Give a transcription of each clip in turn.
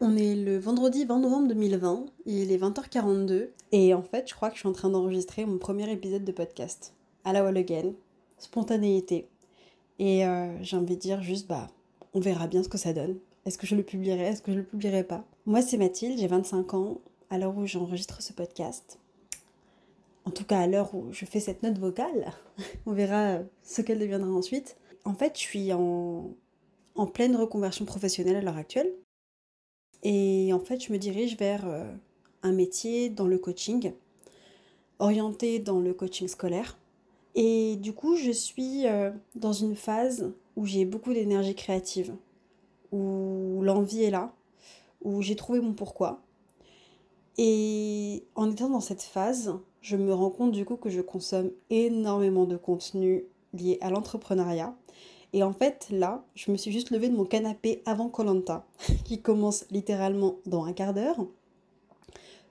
On est le vendredi 20 novembre 2020, il est 20h42 et en fait je crois que je suis en train d'enregistrer mon premier épisode de podcast. À la wall again, spontanéité. Et euh, j'ai envie de dire juste bah on verra bien ce que ça donne. Est-ce que je le publierai, est-ce que je le publierai pas? Moi c'est Mathilde, j'ai 25 ans à l'heure où j'enregistre ce podcast. En tout cas à l'heure où je fais cette note vocale, on verra ce qu'elle deviendra ensuite. En fait je suis en, en pleine reconversion professionnelle à l'heure actuelle. Et en fait, je me dirige vers euh, un métier dans le coaching, orienté dans le coaching scolaire. Et du coup, je suis euh, dans une phase où j'ai beaucoup d'énergie créative, où l'envie est là, où j'ai trouvé mon pourquoi. Et en étant dans cette phase, je me rends compte du coup que je consomme énormément de contenu lié à l'entrepreneuriat et en fait, là, je me suis juste levée de mon canapé avant Colanta, qui commence littéralement dans un quart d'heure,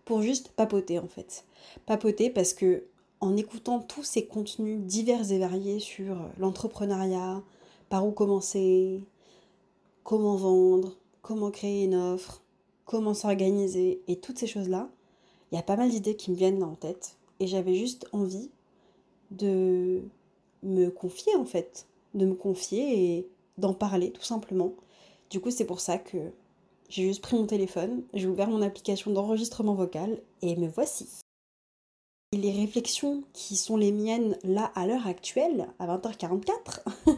pour juste papoter en fait. Papoter parce que en écoutant tous ces contenus divers et variés sur l'entrepreneuriat, par où commencer, comment vendre, comment créer une offre, comment s'organiser et toutes ces choses-là, il y a pas mal d'idées qui me viennent en tête et j'avais juste envie de me confier en fait de me confier et d'en parler tout simplement. Du coup, c'est pour ça que j'ai juste pris mon téléphone, j'ai ouvert mon application d'enregistrement vocal et me voici. Et les réflexions qui sont les miennes là à l'heure actuelle, à 20h44,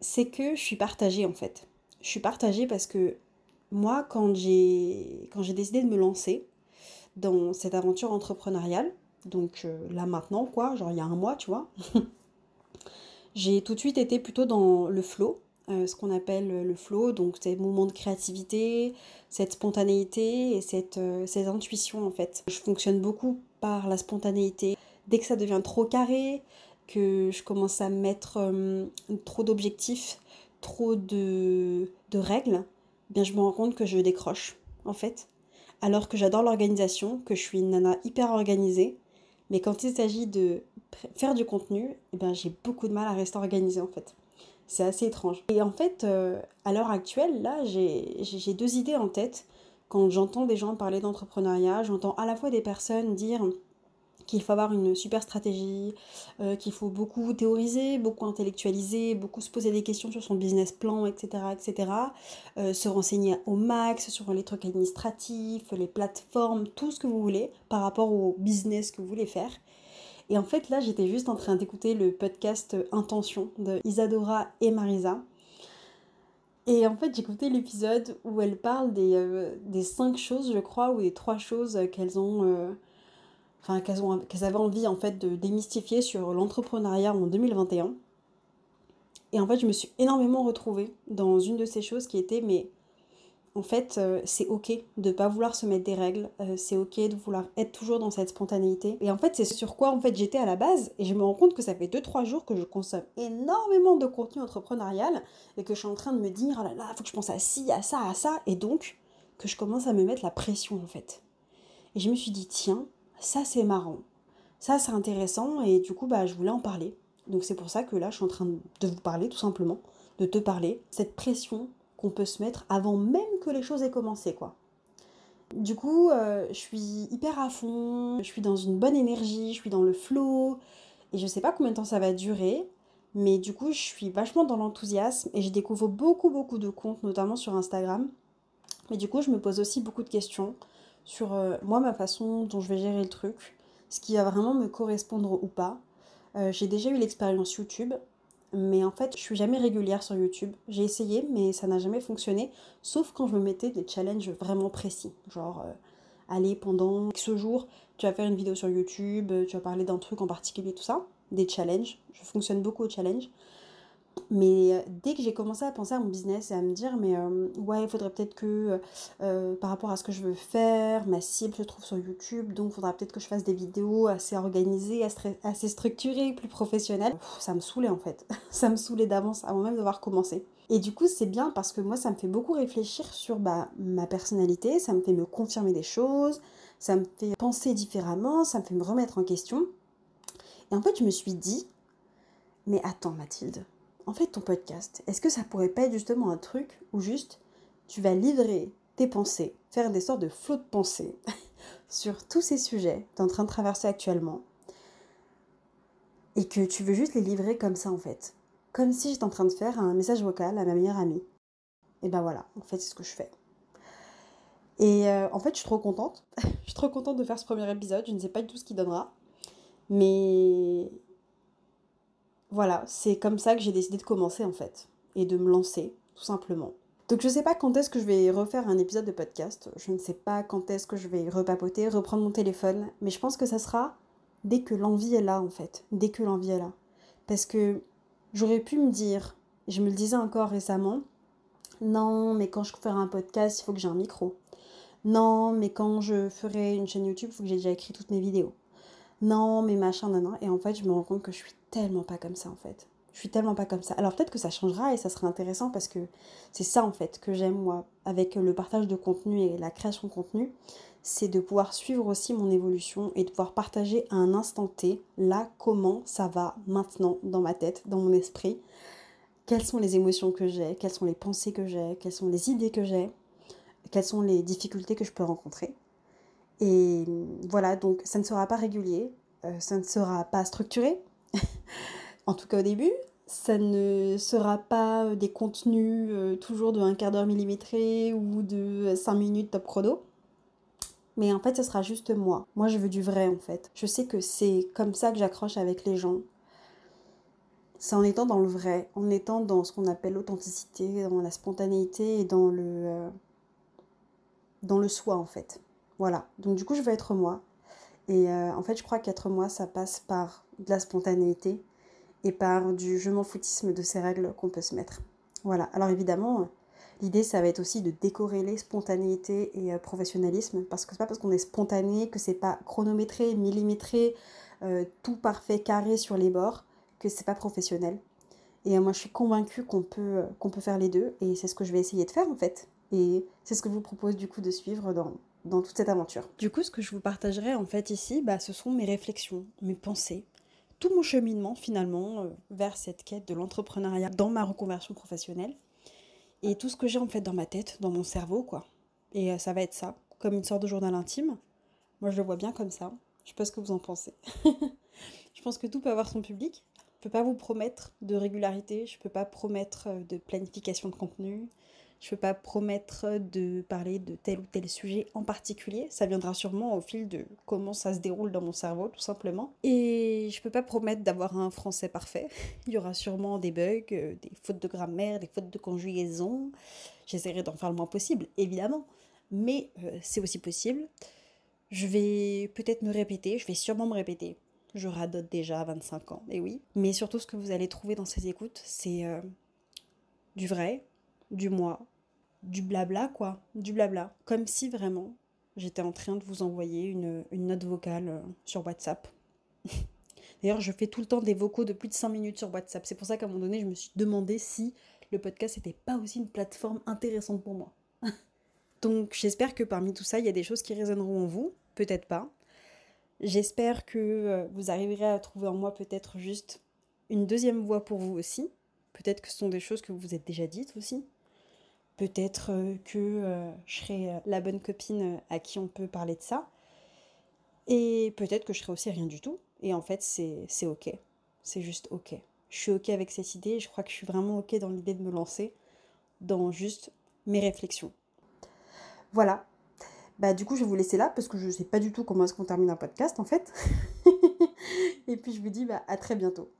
c'est que je suis partagée en fait. Je suis partagée parce que moi, quand j'ai décidé de me lancer dans cette aventure entrepreneuriale, donc euh, là maintenant quoi, genre il y a un mois, tu vois, j'ai tout de suite été plutôt dans le flow, euh, ce qu'on appelle le flow, donc ces moments de créativité, cette spontanéité et cette, euh, ces intuitions en fait. Je fonctionne beaucoup par la spontanéité. Dès que ça devient trop carré, que je commence à mettre euh, trop d'objectifs, trop de, de règles, bien je me rends compte que je décroche en fait. Alors que j'adore l'organisation, que je suis une nana hyper organisée, mais quand il s'agit de faire du contenu, eh ben, j'ai beaucoup de mal à rester organisée en fait. C'est assez étrange. Et en fait, euh, à l'heure actuelle, là, j'ai deux idées en tête. Quand j'entends des gens parler d'entrepreneuriat, j'entends à la fois des personnes dire qu'il faut avoir une super stratégie, euh, qu'il faut beaucoup théoriser, beaucoup intellectualiser, beaucoup se poser des questions sur son business plan, etc. etc. Euh, se renseigner au max sur les trucs administratifs, les plateformes, tout ce que vous voulez par rapport au business que vous voulez faire. Et en fait, là, j'étais juste en train d'écouter le podcast Intention de Isadora et Marisa. Et en fait, j'écoutais l'épisode où elles parlent des, euh, des cinq choses, je crois, ou des trois choses qu'elles ont, qu'elles avaient envie en fait de démystifier sur l'entrepreneuriat en 2021. Et en fait, je me suis énormément retrouvée dans une de ces choses qui était, mais en fait, euh, c'est ok de pas vouloir se mettre des règles, euh, c'est ok de vouloir être toujours dans cette spontanéité. Et en fait, c'est sur quoi en fait j'étais à la base, et je me rends compte que ça fait 2-3 jours que je consomme énormément de contenu entrepreneurial, et que je suis en train de me dire, oh là là, faut que je pense à ci, à ça, à ça, et donc que je commence à me mettre la pression en fait. Et je me suis dit, tiens, ça c'est marrant, ça c'est intéressant, et du coup, bah, je voulais en parler. Donc c'est pour ça que là, je suis en train de vous parler tout simplement, de te parler, cette pression qu'on peut se mettre avant même que les choses aient commencé, quoi. Du coup, euh, je suis hyper à fond, je suis dans une bonne énergie, je suis dans le flow, et je sais pas combien de temps ça va durer, mais du coup, je suis vachement dans l'enthousiasme et je découvre beaucoup, beaucoup de comptes, notamment sur Instagram. Mais du coup, je me pose aussi beaucoup de questions sur euh, moi, ma façon dont je vais gérer le truc, ce qui va vraiment me correspondre ou pas. Euh, j'ai déjà eu l'expérience YouTube, mais en fait, je suis jamais régulière sur YouTube. J'ai essayé, mais ça n'a jamais fonctionné, sauf quand je me mettais des challenges vraiment précis. Genre, euh, allez, pendant ce jour, tu vas faire une vidéo sur YouTube, tu vas parler d'un truc en particulier, tout ça. Des challenges. Je fonctionne beaucoup aux challenges. Mais euh, dès que j'ai commencé à penser à mon business et à me dire, mais euh, ouais, il faudrait peut-être que euh, par rapport à ce que je veux faire, ma cible se trouve sur YouTube, donc il faudra peut-être que je fasse des vidéos assez organisées, assez structurées, plus professionnelles. ça me saoulait en fait. ça me saoulait d'avance avant même d'avoir commencé. Et du coup, c'est bien parce que moi, ça me fait beaucoup réfléchir sur bah, ma personnalité, ça me fait me confirmer des choses, ça me fait penser différemment, ça me fait me remettre en question. Et en fait, je me suis dit, mais attends Mathilde, en fait, ton podcast, est-ce que ça pourrait pas être justement un truc où juste tu vas livrer tes pensées, faire des sortes de flots de pensées sur tous ces sujets que tu es en train de traverser actuellement et que tu veux juste les livrer comme ça en fait. Comme si j'étais en train de faire un message vocal à ma meilleure amie. Et ben voilà, en fait c'est ce que je fais. Et euh, en fait je suis trop contente. je suis trop contente de faire ce premier épisode. Je ne sais pas du tout ce qu'il donnera. Mais voilà, c'est comme ça que j'ai décidé de commencer en fait. Et de me lancer, tout simplement. Donc je ne sais pas quand est-ce que je vais refaire un épisode de podcast. Je ne sais pas quand est-ce que je vais repapoter, reprendre mon téléphone. Mais je pense que ça sera dès que l'envie est là, en fait. Dès que l'envie est là. Parce que j'aurais pu me dire, je me le disais encore récemment, non, mais quand je ferai un podcast, il faut que j'ai un micro. Non, mais quand je ferai une chaîne YouTube, il faut que j'ai déjà écrit toutes mes vidéos. Non, mais machin, non, non. Et en fait, je me rends compte que je suis tellement pas comme ça, en fait. Je suis tellement pas comme ça. Alors peut-être que ça changera et ça sera intéressant parce que c'est ça, en fait, que j'aime, moi, avec le partage de contenu et la création de contenu c'est de pouvoir suivre aussi mon évolution et de pouvoir partager à un instant T, là, comment ça va maintenant dans ma tête, dans mon esprit, quelles sont les émotions que j'ai, quelles sont les pensées que j'ai, quelles sont les idées que j'ai, quelles sont les difficultés que je peux rencontrer? Et voilà, donc ça ne sera pas régulier, euh, ça ne sera pas structuré, en tout cas au début, ça ne sera pas des contenus euh, toujours de un quart d'heure millimétré ou de 5 minutes top chrono. Mais en fait, ce sera juste moi. Moi, je veux du vrai, en fait. Je sais que c'est comme ça que j'accroche avec les gens. C'est en étant dans le vrai, en étant dans ce qu'on appelle l'authenticité, dans la spontanéité et dans le, euh, dans le soi, en fait. Voilà. Donc, du coup, je veux être moi. Et euh, en fait, je crois qu'être moi, ça passe par de la spontanéité et par du je m'en foutisme de ces règles qu'on peut se mettre. Voilà. Alors, évidemment L'idée, ça va être aussi de décorréler spontanéité et euh, professionnalisme, parce que c'est pas parce qu'on est spontané, que c'est pas chronométré, millimétré, euh, tout parfait, carré sur les bords, que c'est pas professionnel. Et moi, je suis convaincue qu'on peut, qu'on peut faire les deux, et c'est ce que je vais essayer de faire en fait. Et c'est ce que je vous propose du coup de suivre dans, dans toute cette aventure. Du coup, ce que je vous partagerai en fait ici, bah, ce sont mes réflexions, mes pensées, tout mon cheminement finalement vers cette quête de l'entrepreneuriat dans ma reconversion professionnelle et tout ce que j'ai en fait dans ma tête, dans mon cerveau, quoi. Et euh, ça va être ça, comme une sorte de journal intime. Moi, je le vois bien comme ça. Je sais pas ce que vous en pensez. je pense que tout peut avoir son public. Je peux pas vous promettre de régularité, je peux pas promettre euh, de planification de contenu, je peux pas promettre de parler de tel ou tel sujet en particulier. Ça viendra sûrement au fil de comment ça se déroule dans mon cerveau, tout simplement. Et je peux pas promettre d'avoir un français parfait. Il y aura sûrement des bugs, euh, des fautes de grammaire, des fautes de conjugaison. J'essaierai d'en faire le moins possible, évidemment. Mais euh, c'est aussi possible. Je vais peut-être me répéter, je vais sûrement me répéter. Je radote déjà à 25 ans, et oui. Mais surtout, ce que vous allez trouver dans ces écoutes, c'est euh, du vrai, du moi, du blabla, quoi. Du blabla. Comme si vraiment j'étais en train de vous envoyer une, note vocale euh, sur WhatsApp. D'ailleurs, je fais tout le temps des vocaux de plus de 5 minutes sur WhatsApp. C'est pour ça qu'à un moment donné, je me suis demandé si le podcast n'était pas aussi une plateforme intéressante pour moi. Donc, j'espère que parmi tout ça, il y a des choses qui résonneront en vous. Peut-être pas. J'espère que euh, vous arriverez à trouver en moi peut-être juste une deuxième voix pour vous aussi. Peut-être que ce sont des choses que vous vous êtes déjà dites aussi. Peut-être euh, que euh, je serai euh, la bonne copine à qui on peut parler de ça. Et peut-être que je serai aussi rien du tout. Et en fait, c'est ok. C'est juste ok. Je suis ok avec cette idée. Je crois que je suis vraiment ok dans l'idée de me lancer dans juste mes réflexions. Voilà. Bah du coup, je vais vous laisser là parce que je ne sais pas du tout comment est-ce qu'on termine un podcast en fait. Et puis je vous dis bah, à très bientôt.